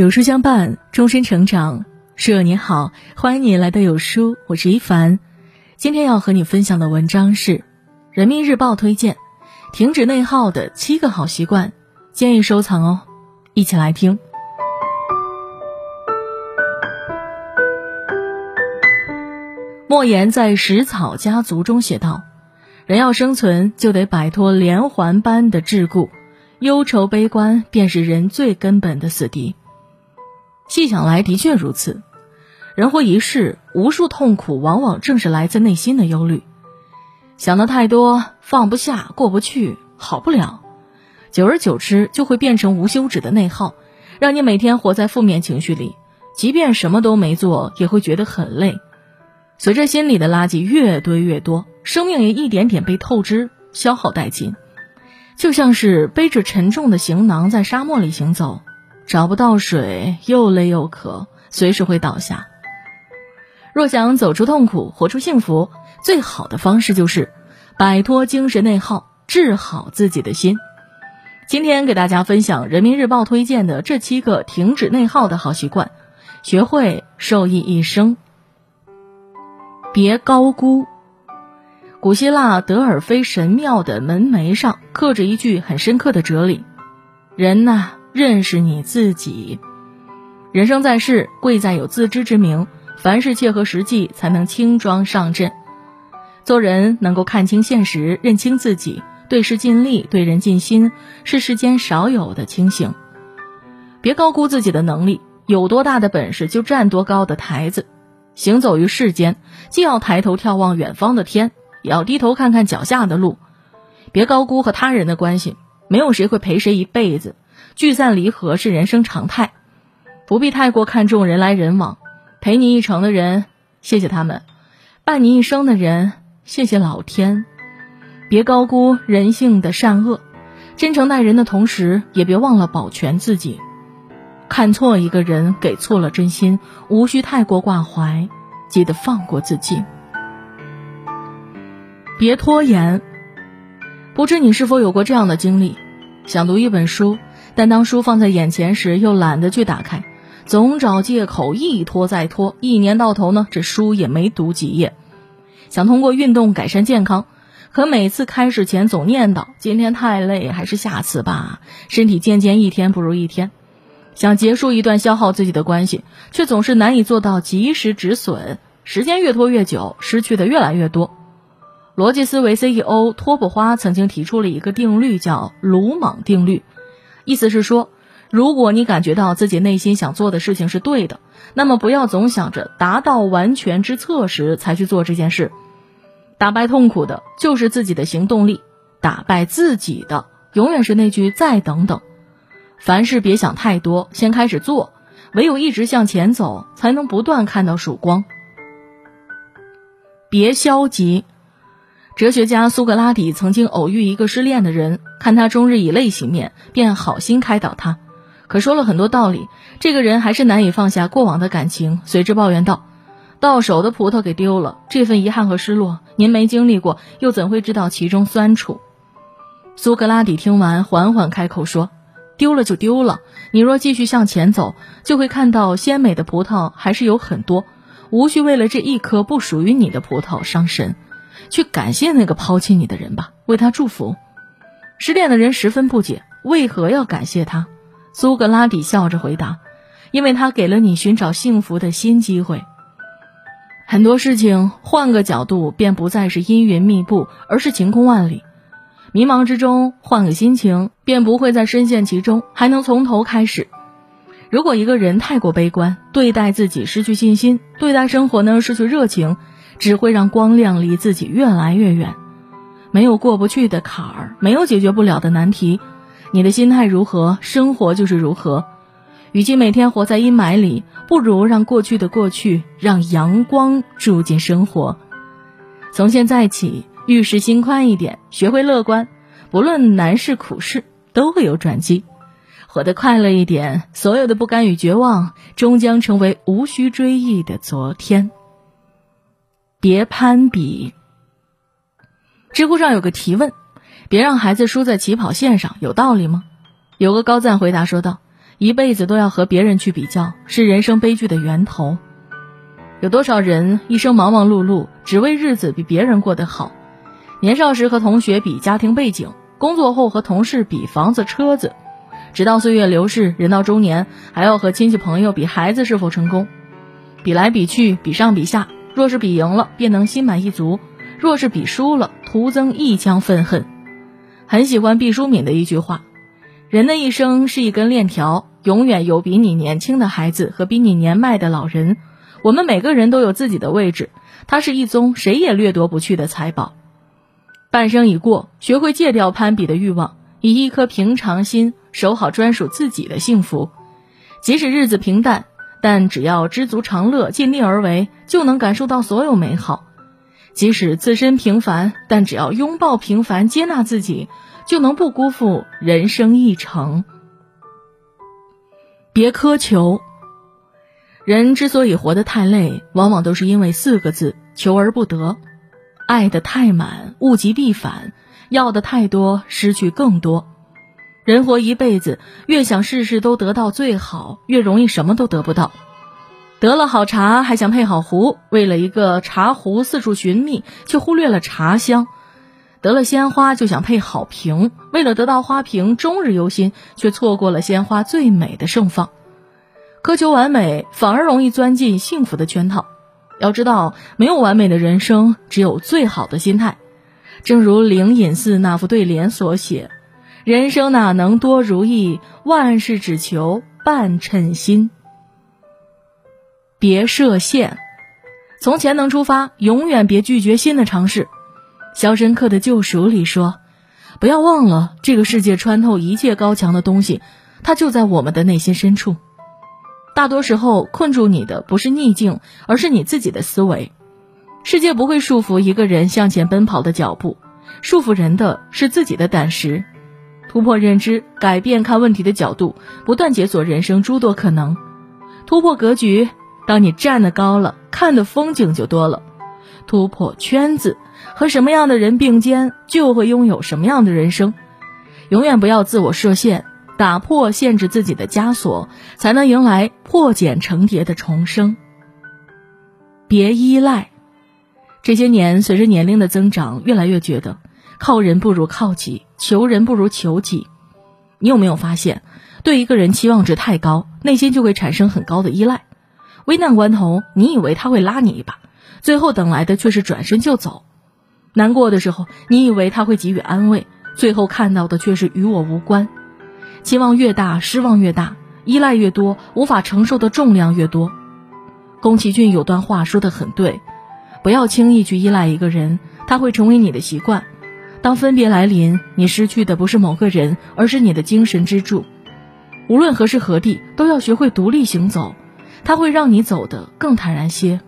有书相伴，终身成长。舍友你好，欢迎你来到有书，我是一凡。今天要和你分享的文章是《人民日报》推荐，停止内耗的七个好习惯，建议收藏哦。一起来听。莫言在《食草家族》中写道：“人要生存，就得摆脱连环般的桎梏，忧愁悲观便是人最根本的死敌。”细想来，的确如此。人活一世，无数痛苦往往正是来自内心的忧虑。想的太多，放不下，过不去，好不了。久而久之，就会变成无休止的内耗，让你每天活在负面情绪里。即便什么都没做，也会觉得很累。随着心里的垃圾越堆越多，生命也一点点被透支、消耗殆尽，就像是背着沉重的行囊在沙漠里行走。找不到水，又累又渴，随时会倒下。若想走出痛苦，活出幸福，最好的方式就是摆脱精神内耗，治好自己的心。今天给大家分享人民日报推荐的这七个停止内耗的好习惯，学会受益一生。别高估。古希腊德尔菲神庙的门楣上刻着一句很深刻的哲理：人呐。认识你自己，人生在世，贵在有自知之明。凡事切合实际，才能轻装上阵。做人能够看清现实，认清自己，对事尽力，对人尽心，是世间少有的清醒。别高估自己的能力，有多大的本事就站多高的台子。行走于世间，既要抬头眺望远方的天，也要低头看看脚下的路。别高估和他人的关系，没有谁会陪谁一辈子。聚散离合是人生常态，不必太过看重人来人往。陪你一程的人，谢谢他们；伴你一生的人，谢谢老天。别高估人性的善恶，真诚待人的同时，也别忘了保全自己。看错一个人，给错了真心，无需太过挂怀，记得放过自己。别拖延。不知你是否有过这样的经历？想读一本书。但当书放在眼前时，又懒得去打开，总找借口一拖再拖。一年到头呢，这书也没读几页。想通过运动改善健康，可每次开始前总念叨今天太累，还是下次吧。身体渐渐一天不如一天。想结束一段消耗自己的关系，却总是难以做到及时止损。时间越拖越久，失去的越来越多。逻辑思维 CEO 托布花曾经提出了一个定律，叫鲁莽定律。意思是说，如果你感觉到自己内心想做的事情是对的，那么不要总想着达到完全之策时才去做这件事。打败痛苦的就是自己的行动力，打败自己的永远是那句“再等等”。凡事别想太多，先开始做，唯有一直向前走，才能不断看到曙光。别消极。哲学家苏格拉底曾经偶遇一个失恋的人，看他终日以泪洗面，便好心开导他。可说了很多道理，这个人还是难以放下过往的感情，随之抱怨道：“到手的葡萄给丢了，这份遗憾和失落，您没经历过，又怎会知道其中酸楚？”苏格拉底听完，缓缓开口说：“丢了就丢了，你若继续向前走，就会看到鲜美的葡萄还是有很多，无需为了这一颗不属于你的葡萄伤神。”去感谢那个抛弃你的人吧，为他祝福。失恋的人十分不解，为何要感谢他？苏格拉底笑着回答：“因为他给了你寻找幸福的新机会。很多事情换个角度，便不再是阴云密布，而是晴空万里。迷茫之中换个心情，便不会再深陷其中，还能从头开始。如果一个人太过悲观，对待自己失去信心，对待生活呢失去热情。”只会让光亮离自己越来越远。没有过不去的坎儿，没有解决不了的难题。你的心态如何，生活就是如何。与其每天活在阴霾里，不如让过去的过去，让阳光住进生活。从现在起，遇事心宽一点，学会乐观。不论难事苦事，都会有转机。活得快乐一点，所有的不甘与绝望，终将成为无需追忆的昨天。别攀比。知乎上有个提问：“别让孩子输在起跑线上，有道理吗？”有个高赞回答说道：“一辈子都要和别人去比较，是人生悲剧的源头。有多少人一生忙忙碌碌，只为日子比别人过得好？年少时和同学比家庭背景，工作后和同事比房子车子，直到岁月流逝，人到中年，还要和亲戚朋友比孩子是否成功，比来比去，比上比下。若是比赢了，便能心满意足；若是比输了，徒增一腔愤恨。很喜欢毕淑敏的一句话：“人的一生是一根链条，永远有比你年轻的孩子和比你年迈的老人。我们每个人都有自己的位置，它是一宗谁也掠夺不去的财宝。”半生已过，学会戒掉攀比的欲望，以一颗平常心守好专属自己的幸福。即使日子平淡，但只要知足常乐，尽力而为，就能感受到所有美好。即使自身平凡，但只要拥抱平凡，接纳自己，就能不辜负人生一程。别苛求。人之所以活得太累，往往都是因为四个字：求而不得。爱的太满，物极必反；要的太多，失去更多。人活一辈子，越想事事都得到最好，越容易什么都得不到。得了好茶，还想配好壶，为了一个茶壶四处寻觅，却忽略了茶香；得了鲜花，就想配好瓶，为了得到花瓶，终日忧心，却错过了鲜花最美的盛放。苛求完美，反而容易钻进幸福的圈套。要知道，没有完美的人生，只有最好的心态。正如灵隐寺那副对联所写：“人生哪能多如意，万事只求半称心。”别设限，从潜能出发，永远别拒绝新的尝试。《肖申克的救赎》里说：“不要忘了，这个世界穿透一切高墙的东西，它就在我们的内心深处。”大多时候，困住你的不是逆境，而是你自己的思维。世界不会束缚一个人向前奔跑的脚步，束缚人的是自己的胆识。突破认知，改变看问题的角度，不断解锁人生诸多可能。突破格局，当你站得高了，看的风景就多了。突破圈子，和什么样的人并肩，就会拥有什么样的人生。永远不要自我设限。打破限制自己的枷锁，才能迎来破茧成蝶的重生。别依赖。这些年，随着年龄的增长，越来越觉得靠人不如靠己，求人不如求己。你有没有发现，对一个人期望值太高，内心就会产生很高的依赖。危难关头，你以为他会拉你一把，最后等来的却是转身就走。难过的时候，你以为他会给予安慰，最后看到的却是与我无关。期望越大，失望越大；依赖越多，无法承受的重量越多。宫崎骏有段话说的很对：不要轻易去依赖一个人，他会成为你的习惯。当分别来临，你失去的不是某个人，而是你的精神支柱。无论何时何地，都要学会独立行走，它会让你走得更坦然些。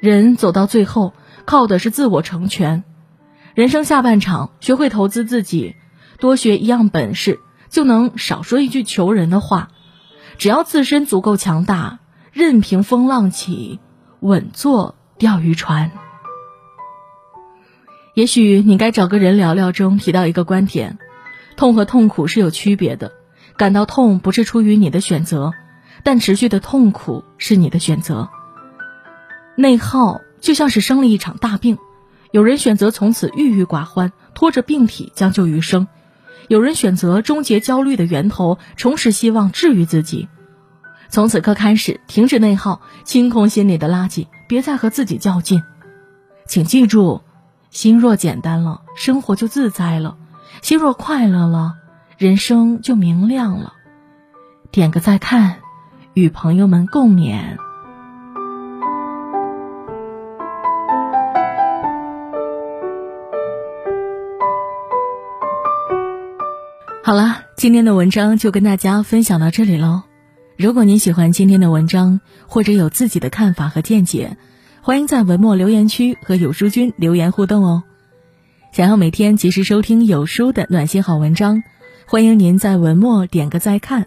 人走到最后，靠的是自我成全。人生下半场，学会投资自己，多学一样本事。就能少说一句求人的话，只要自身足够强大，任凭风浪起，稳坐钓鱼船。也许你该找个人聊聊中提到一个观点：痛和痛苦是有区别的。感到痛不是出于你的选择，但持续的痛苦是你的选择。内耗就像是生了一场大病，有人选择从此郁郁寡欢，拖着病体将就余生。有人选择终结焦虑的源头，重拾希望，治愈自己。从此刻开始，停止内耗，清空心里的垃圾，别再和自己较劲。请记住，心若简单了，生活就自在了；心若快乐了，人生就明亮了。点个再看，与朋友们共勉。好了，今天的文章就跟大家分享到这里喽。如果您喜欢今天的文章，或者有自己的看法和见解，欢迎在文末留言区和有书君留言互动哦。想要每天及时收听有书的暖心好文章，欢迎您在文末点个再看。